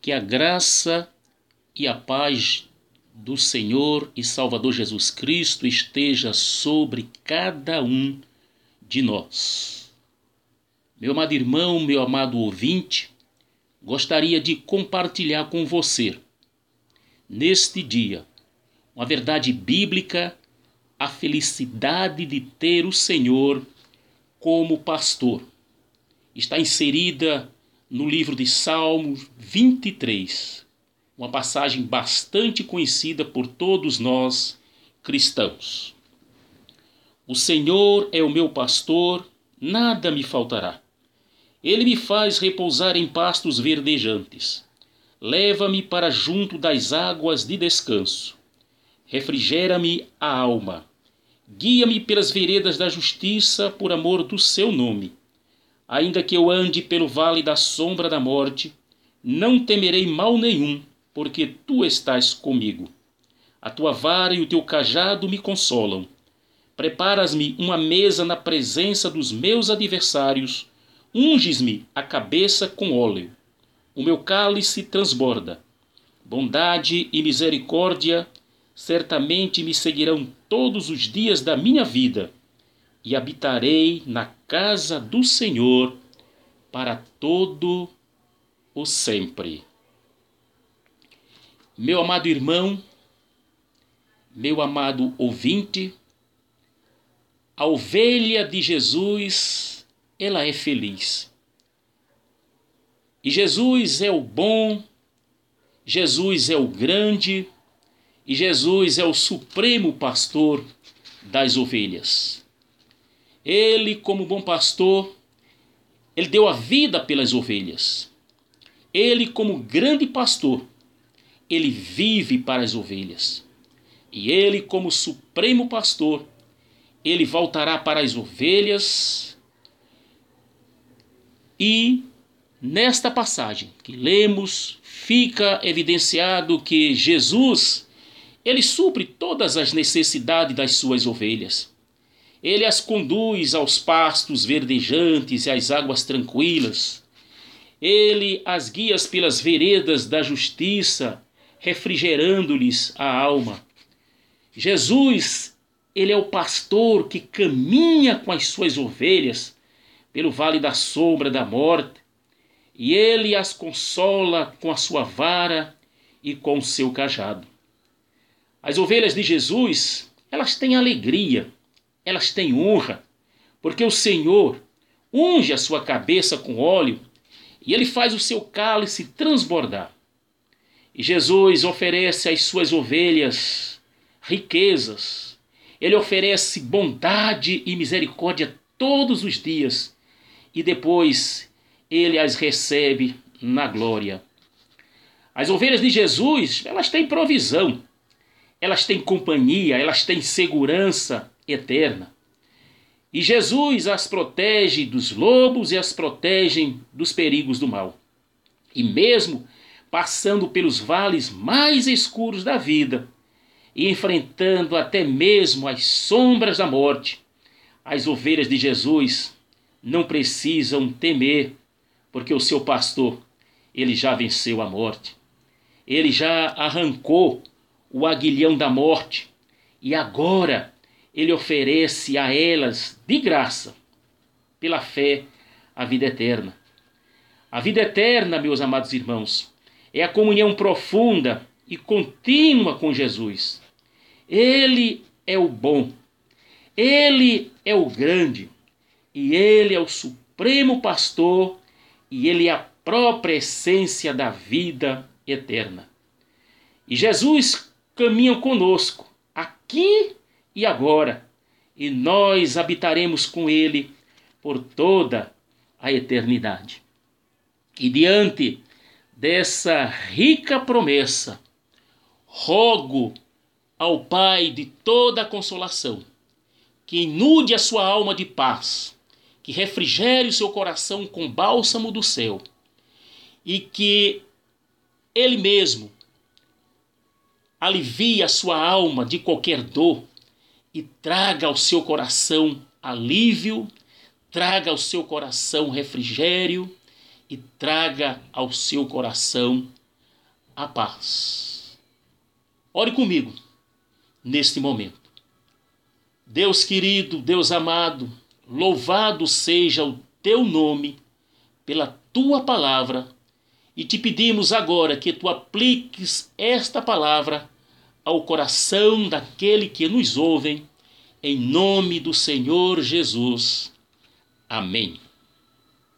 Que a graça e a paz do Senhor e Salvador Jesus Cristo esteja sobre cada um de nós. Meu amado irmão, meu amado ouvinte, gostaria de compartilhar com você, neste dia, uma verdade bíblica, a felicidade de ter o Senhor como pastor. Está inserida no livro de Salmos 23, uma passagem bastante conhecida por todos nós cristãos. O Senhor é o meu pastor, nada me faltará. Ele me faz repousar em pastos verdejantes. Leva-me para junto das águas de descanso. Refrigera-me a alma. Guia-me pelas veredas da justiça por amor do seu nome. Ainda que eu ande pelo vale da sombra da morte, não temerei mal nenhum, porque tu estás comigo. A tua vara e o teu cajado me consolam. Preparas-me uma mesa na presença dos meus adversários, unges-me a cabeça com óleo. O meu cálice transborda. Bondade e misericórdia certamente me seguirão todos os dias da minha vida, e habitarei na casa do Senhor para todo o sempre. Meu amado irmão, meu amado ouvinte, a ovelha de Jesus, ela é feliz. E Jesus é o bom, Jesus é o grande, e Jesus é o supremo pastor das ovelhas. Ele, como bom pastor, ele deu a vida pelas ovelhas. Ele, como grande pastor, ele vive para as ovelhas. E ele, como supremo pastor, ele voltará para as ovelhas. E nesta passagem que lemos, fica evidenciado que Jesus, ele supre todas as necessidades das suas ovelhas. Ele as conduz aos pastos verdejantes e às águas tranquilas. Ele as guia pelas veredas da justiça, refrigerando-lhes a alma. Jesus ele é o pastor que caminha com as suas ovelhas pelo vale da sombra da morte, e ele as consola com a sua vara e com o seu cajado. As ovelhas de Jesus, elas têm alegria, elas têm honra, porque o Senhor unge a sua cabeça com óleo e ele faz o seu cálice transbordar. E Jesus oferece às suas ovelhas riquezas, ele oferece bondade e misericórdia todos os dias e depois ele as recebe na glória. As ovelhas de Jesus, elas têm provisão, elas têm companhia, elas têm segurança eterna. E Jesus as protege dos lobos e as protege dos perigos do mal. E mesmo passando pelos vales mais escuros da vida, e enfrentando até mesmo as sombras da morte, as ovelhas de Jesus não precisam temer, porque o seu pastor, ele já venceu a morte. Ele já arrancou o aguilhão da morte e agora ele oferece a elas de graça, pela fé, a vida eterna. A vida eterna, meus amados irmãos, é a comunhão profunda e contínua com Jesus. Ele é o bom, ele é o grande, e ele é o supremo pastor, e ele é a própria essência da vida eterna. E Jesus caminha conosco, aqui e agora, e nós habitaremos com ele por toda a eternidade. E diante dessa rica promessa, rogo ao Pai de toda a consolação, que inude a sua alma de paz, que refrigere o seu coração com bálsamo do céu, e que Ele mesmo alivie a sua alma de qualquer dor e traga ao seu coração alívio, traga ao seu coração refrigério e traga ao seu coração a paz. Ore comigo neste momento. Deus querido, Deus amado, louvado seja o teu nome pela tua palavra e te pedimos agora que tu apliques esta palavra ao coração daquele que nos ouvem, em nome do Senhor Jesus. Amém.